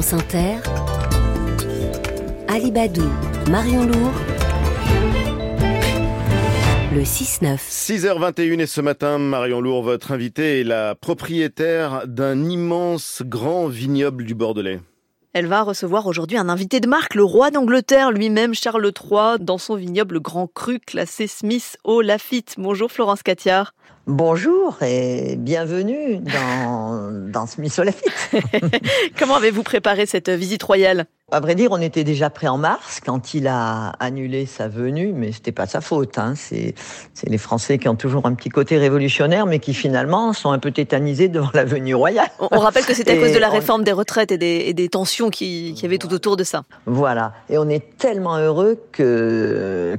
France Inter, Alibadou, Marion Lourd, le 6-9. 6h21 et ce matin, Marion Lourd, votre invitée est la propriétaire d'un immense grand vignoble du Bordelais. Elle va recevoir aujourd'hui un invité de marque, le roi d'Angleterre lui-même, Charles III, dans son vignoble Grand Cru classé Smith au Lafitte. Bonjour Florence Catiard. Bonjour et bienvenue dans, dans Smith. Comment avez-vous préparé cette visite royale? À vrai dire, on était déjà prêt en mars quand il a annulé sa venue, mais c'était pas sa faute. Hein. C'est, les Français qui ont toujours un petit côté révolutionnaire, mais qui finalement sont un peu tétanisés devant la venue royale. On rappelle que c'était à cause de la réforme des retraites et des, tensions qui, qui avaient tout autour de ça. Voilà. Et on est tellement heureux qu'ils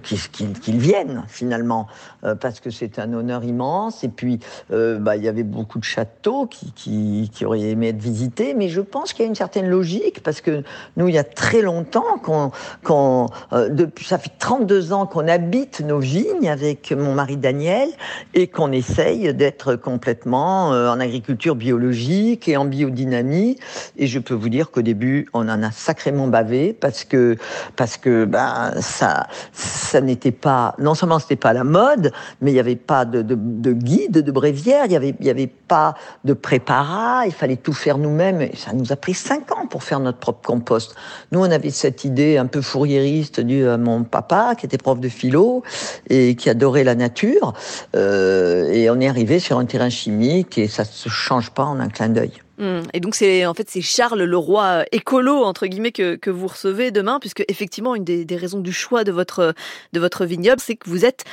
viennent finalement, euh, parce que c'est un honneur immense. Et puis, euh, bah, il y avait beaucoup de châteaux qui, qui, qui auraient aimé être visités, mais je pense qu'il y a une certaine logique, parce que nous, il y a très longtemps qu'on, qu'on euh, ça fait 32 ans qu'on habite nos vignes avec mon mari Daniel et qu'on essaye d'être complètement euh, en agriculture biologique et en biodynamie. Et je peux vous dire qu'au début, on en a sacrément bavé parce que parce que ben ça ça n'était pas non seulement c'était pas la mode, mais il n'y avait pas de, de, de, guide, de bréviaire, il y avait il y avait pas de préparat, il fallait tout faire nous-mêmes. Et ça nous a pris cinq ans pour faire notre propre compost. Nous, on avait cette idée un peu fourriériste due à mon papa, qui était prof de philo et qui adorait la nature. Euh, et on est arrivé sur un terrain chimique et ça se change pas en un clin d'œil. Hum. Et donc c'est en fait c'est Charles le roi écolo entre guillemets que, que vous recevez demain puisque effectivement une des, des raisons du choix de votre de votre vignoble c'est que vous êtes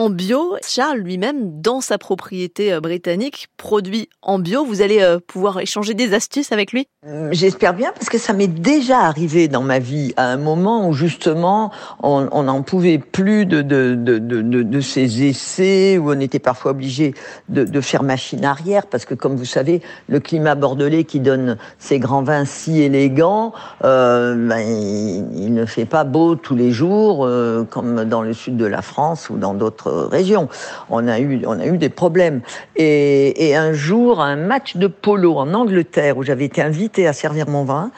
en bio. Charles lui-même, dans sa propriété euh, britannique, produit en bio. Vous allez euh, pouvoir échanger des astuces avec lui? Euh, J'espère bien, parce que ça m'est déjà arrivé dans ma vie, à un moment où justement on n'en pouvait plus de, de, de, de, ces essais, où on était parfois obligé de, faire machine arrière, parce que comme vous savez, le climat bordelais qui donne ces grands vins si élégants, ben, il, ne fait pas beau tous les jours, comme dans le sud de la France ou dans d'autres région. On a eu, on a eu des problèmes. Et, un jour, un match de polo en Angleterre où j'avais été invité à servir mon vin,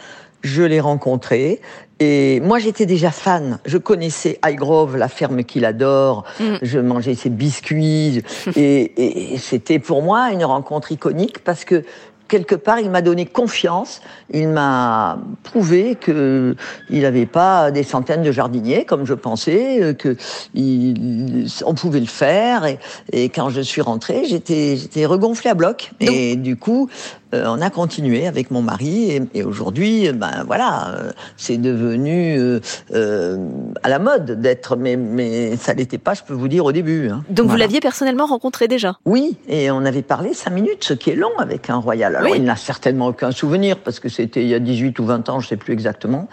je l'ai rencontré. Et moi, j'étais déjà fan. Je connaissais Highgrove, la ferme qu'il adore. Mm. Je mangeais ses biscuits. et, et c'était pour moi une rencontre iconique parce que quelque part, il m'a donné confiance. Il m'a prouvé que il n'avait pas des centaines de jardiniers, comme je pensais, euh, que on pouvait le faire. Et, quand je suis rentrée, j'étais, j'étais regonflée à bloc. et du coup, euh, on a continué avec mon mari et, aujourd'hui, ben voilà, euh, c'est devenu euh, à la mode d'être, mais, mais ça l'était pas, je peux vous dire au début. Hein. Donc vous l'aviez personnellement rencontré déjà Oui, et on avait parlé cinq minutes, ce qui est long avec un royal. Alors il n'a certainement aucun souvenir parce que c'était il y a 18 ou 20 ans, je sais plus exactement.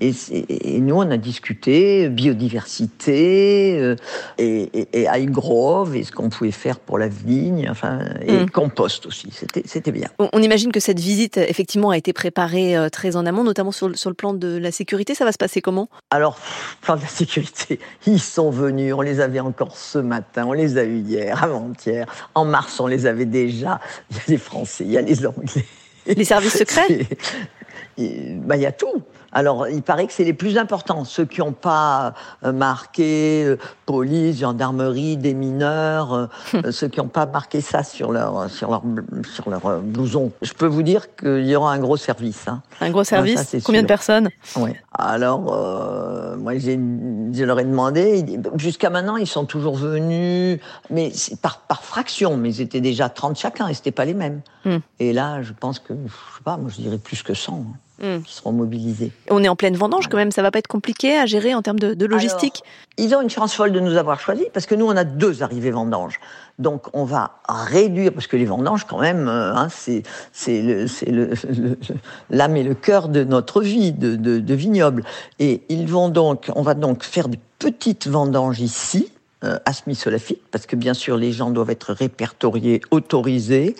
Et, et nous, on a discuté biodiversité et, high grove et ce qu'on pouvait faire pour la vigne, enfin et mm. compost aussi. C'était bien on imagine que cette visite, effectivement, a été préparée euh, très en amont, notamment sur, le plan de la sécurité. Ça va se passer comment? Alors, plan de la sécurité, ils sont venus. On les avait encore ce matin, on les a eu hier, avant-hier. En mars, on les avait déjà. Il y a les Français, il y a les Anglais. Les services secrets? Bah, Il y a tout. Alors, il paraît que c'est les plus importants, ceux qui n'ont pas euh, marqué euh, police, gendarmerie, des mineurs, euh, ceux qui n'ont pas marqué ça sur leur sur leur sur leur blouson. Je peux vous dire qu'il y aura un gros service. Hein. Un gros service. Combien de personnes Oui. Alors, euh, moi, j'ai, je leur ai demandé. Jusqu'à maintenant, ils sont toujours venus, mais par par fraction. Mais ils étaient déjà 30 chacun, et c'était pas les mêmes. Hmm. Et là, je pense que, je sais pas, moi, je dirais plus que 100. Hmm. qui seront mobilisés. On est en pleine vendange quand même, ça va pas être compliqué à gérer en termes de, logistique Ils ont une chance folle de nous avoir choisis parce que nous, on a deux arrivées vendanges. Donc on va réduire, parce que les vendanges quand même, euh, hein, c'est l'âme et le cœur de notre vie de, de, de vignoble. Et ils vont donc, on va donc faire des petites vendanges ici, euh, à Smith parce que bien sûr les gens doivent être répertoriés, autorisés,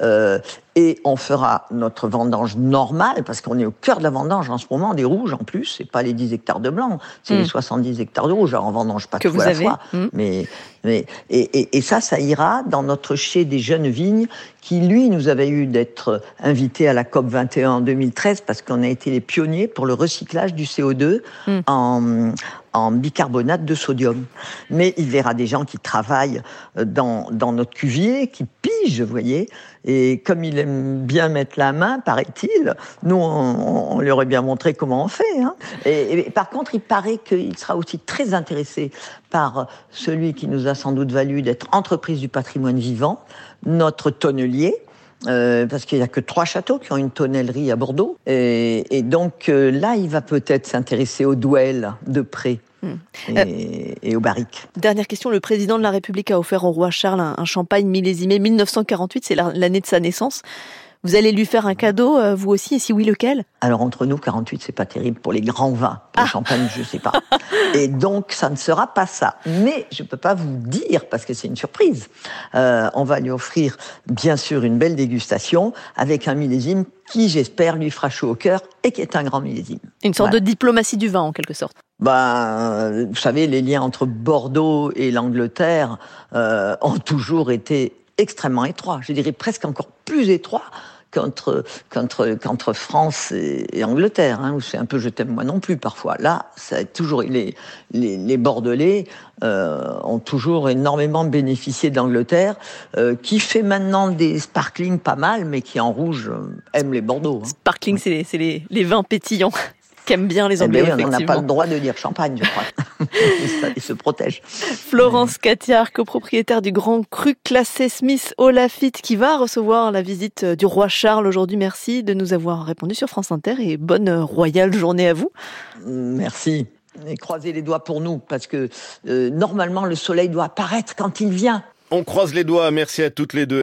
euh, et on fera notre vendange normale, parce qu'on est au cœur de la vendange en ce moment, des rouges en plus, c'est pas les 10 hectares de blanc, c'est Mm. les 70 hectares de rouge, alors on vendange pas Que tout vous à la avez. fois, Mm. mais, mais et, et, et ça, ça ira dans notre chez des jeunes vignes qui, lui, nous avait eu d'être invité à la COP 21 en 2013 parce qu'on a été les pionniers pour le recyclage du CO2 Mm. en, en bicarbonate de sodium. Mais il verra des gens qui travaillent euh, dans, dans notre cuvier, qui pigent, vous voyez. Et comme il aime bien mettre la main, paraît-il, nous, on, on lui aurait bien montré comment on fait. hein. Et, et par contre, il paraît qu'il sera aussi très intéressé par celui qui nous a sans doute valu d'être entreprise du patrimoine vivant, notre tonnelier. euh, parce qu'il n'y a que trois châteaux qui ont une tonnellerie à Bordeaux. Et, et donc euh, là, il va peut-être s'intéresser aux douelles de près Hmm. et, et aux barriques. Dernière question, le président de la République a offert au roi Charles un, un champagne millésimé 1948, c'est la- l'année de sa naissance. Vous allez lui faire un cadeau, euh, vous aussi, et si oui, lequel? Alors entre nous, 48, c'est pas terrible pour les grands vins. Pour Ah. le champagne, je sais pas. Et donc, ça ne sera pas ça. Mais je peux pas vous dire parce que c'est une surprise. Euh, on va lui offrir, bien sûr, une belle dégustation avec un millésime qui, j'espère, lui fera chaud au cœur et qui est un grand millésime. Une sorte Voilà. de diplomatie du vin, en quelque sorte. Ben, vous savez, les liens entre Bordeaux et l'Angleterre euh, ont toujours été extrêmement étroits. Je dirais presque encore plus étroits qu'entre qu'entre qu'entre France et, et Angleterre, hein, où c'est un peu je t'aime moi non plus parfois. Là, ça a toujours les les, les Bordelais euh, ont toujours énormément bénéficié d'Angleterre, euh, qui fait maintenant des sparkling pas mal, mais qui en rouge euh, aime les Bordeaux. hein. Sparkling, c'est les, les, les vins pétillants qu'aiment bien les Eh Anglais, ben oui, on n'a pas le droit de dire champagne, je crois. Ils se protègent. Florence Catiard, copropriétaire du Grand Cru classé Smith au Lafitte, qui va recevoir la visite euh, du roi Charles aujourd'hui. Merci de nous avoir répondu sur France Inter et bonne euh, royale journée à vous. Merci. Et croisez les doigts pour nous, parce que euh, normalement le soleil doit apparaître quand il vient. On croise les doigts, merci à toutes les deux.